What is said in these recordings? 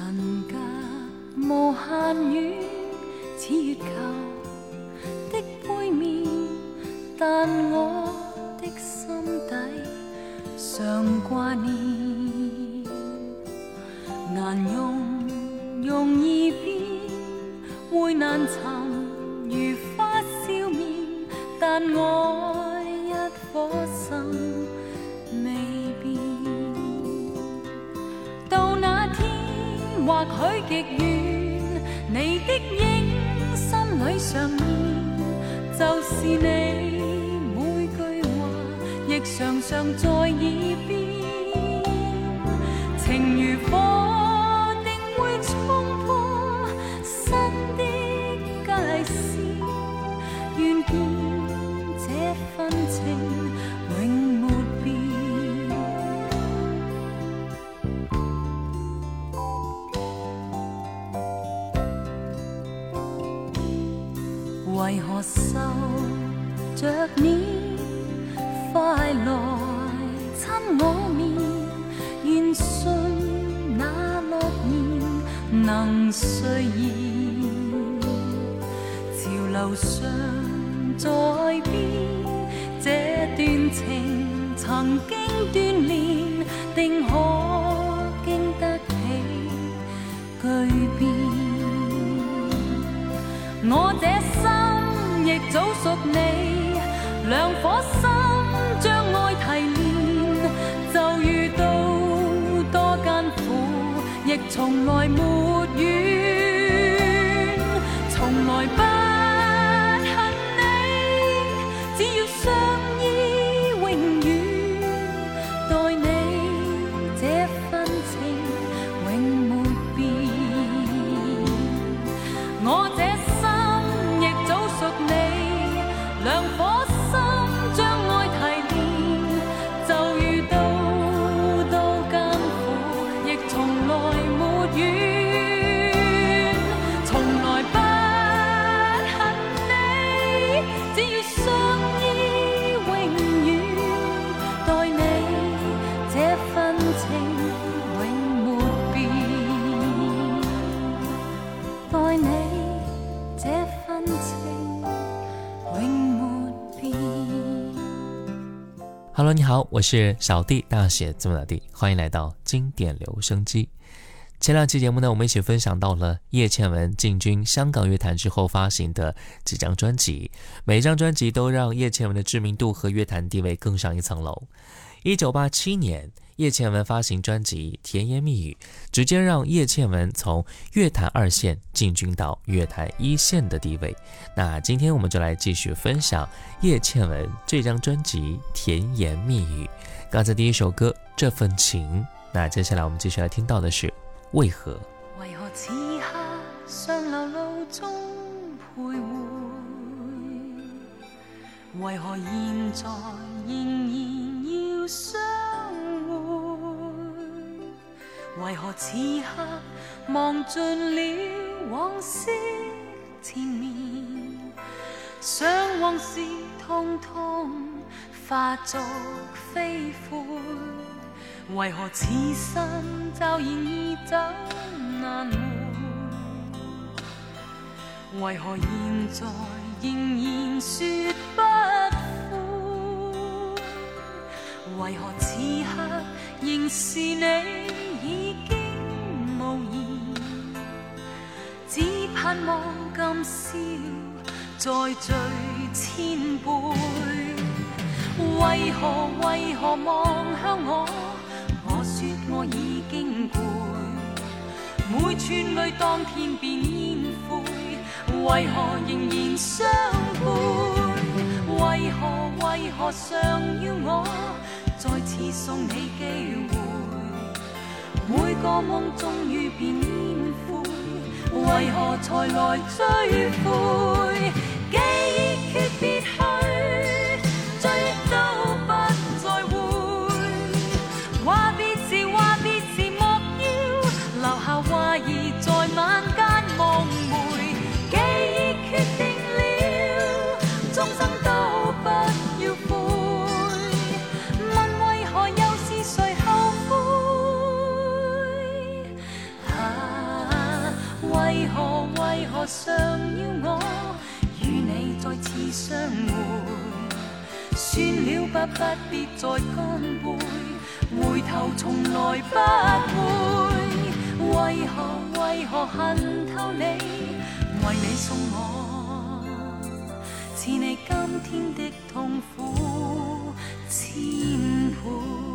人家无限远，似月球的背面，但我的心底常挂念。难容容易变，会难寻如花笑面，但我。或许极远，你的影心里常现，就是你每句话，亦常常在耳边。情如火。着你，快来亲我面，愿信那诺言，能遂现。潮流常在变，这段情曾经锻炼，定可。亦从来没。Hello，你好，我是小弟，大写字母小弟，欢迎来到经典留声机。前两期节目呢，我们一起分享到了叶倩文进军香港乐坛之后发行的几张专辑，每张专辑都让叶倩文的知名度和乐坛地位更上一层楼。一九八七年。叶倩文发行专辑《甜言蜜语》，直接让叶倩文从乐坛二线进军到乐坛一线的地位。那今天我们就来继续分享叶倩文这张专辑《甜言蜜语》。刚才第一首歌《这份情》，那接下来我们继续来听到的是《为何》。为为何何此刻上中徘徊？现在仍然要为何此刻忘尽了往昔缠绵？想往事通通化作飞灰。为何此生骤然易走难回？为何现在仍然说不悔？为何此刻仍是你？盼望今宵再聚千杯，为何为何望向我？我说我已经攰，每串泪当天变烟灰，为何仍然相背？为何为何尚要我再次送你机会？每个梦终于变。为何才来追悔？不不必再干杯，回头从来不会。为何为何恨透你？为你送我，似你今天的痛苦千倍。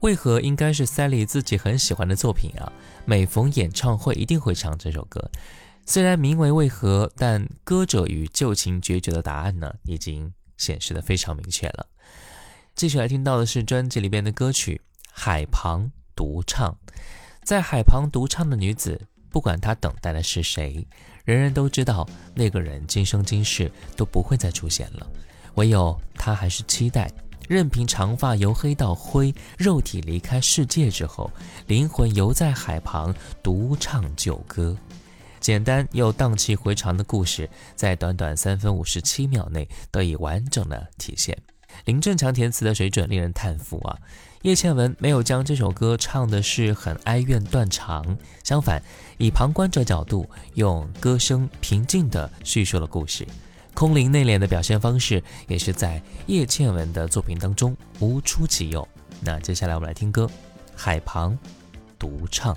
为何应该是 Sally 自己很喜欢的作品啊？每逢演唱会一定会唱这首歌。虽然名为“为何”，但歌者与旧情决绝的答案呢，已经显示的非常明确了。继续来听到的是专辑里边的歌曲《海旁独唱》。在海旁独唱的女子。不管他等待的是谁，人人都知道那个人今生今世都不会再出现了。唯有他还是期待，任凭长发由黑到灰，肉体离开世界之后，灵魂游在海旁独唱旧歌。简单又荡气回肠的故事，在短短三分五十七秒内得以完整的体现。林振强填词的水准令人叹服啊！叶倩文没有将这首歌唱的是很哀怨断肠，相反，以旁观者角度用歌声平静的叙述了故事，空灵内敛的表现方式也是在叶倩文的作品当中无出其右。那接下来我们来听歌，海旁独唱。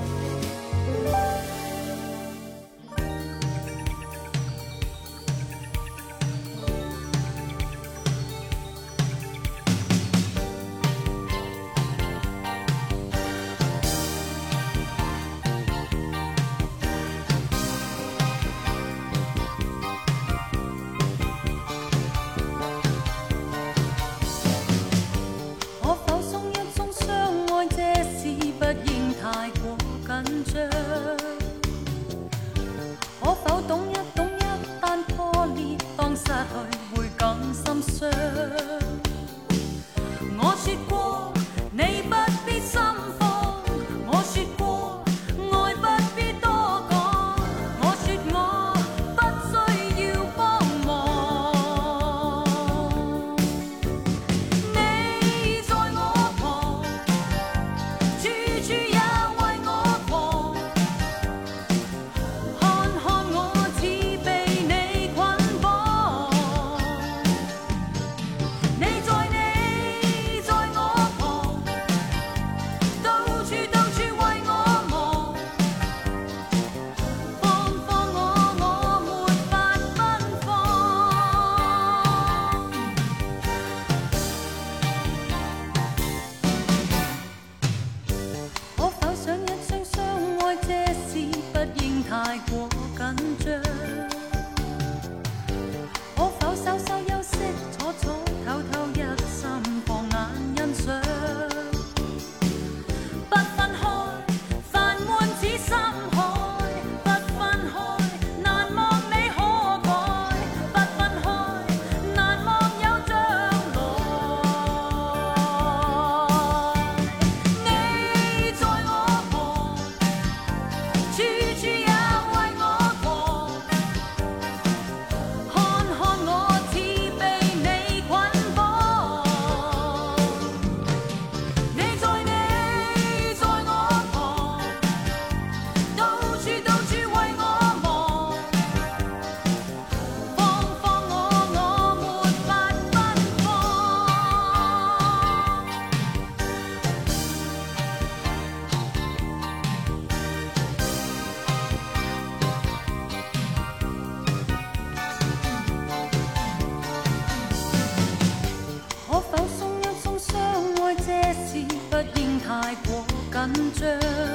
着。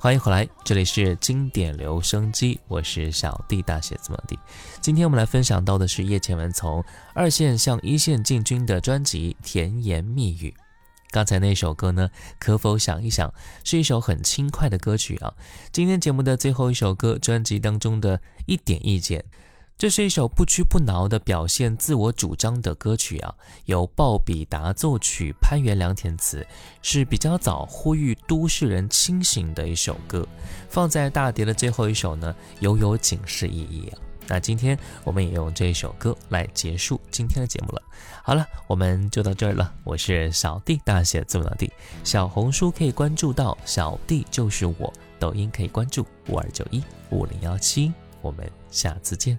欢迎回来，这里是经典留声机，我是小弟大写字母弟。今天我们来分享到的是叶倩文从二线向一线进军的专辑《甜言蜜语》。刚才那首歌呢，可否想一想？是一首很轻快的歌曲啊。今天节目的最后一首歌，专辑当中的一点意见，这是一首不屈不挠的表现自我主张的歌曲啊，由鲍比达作曲，潘元良填词，是比较早呼吁都市人清醒的一首歌，放在大碟的最后一首呢，有有警示意义啊。那今天我们也用这一首歌来结束今天的节目了。好了，我们就到这儿了。我是小弟，大写字母老弟。小红书可以关注到小弟就是我，抖音可以关注五二九一五零幺七。我们下次见。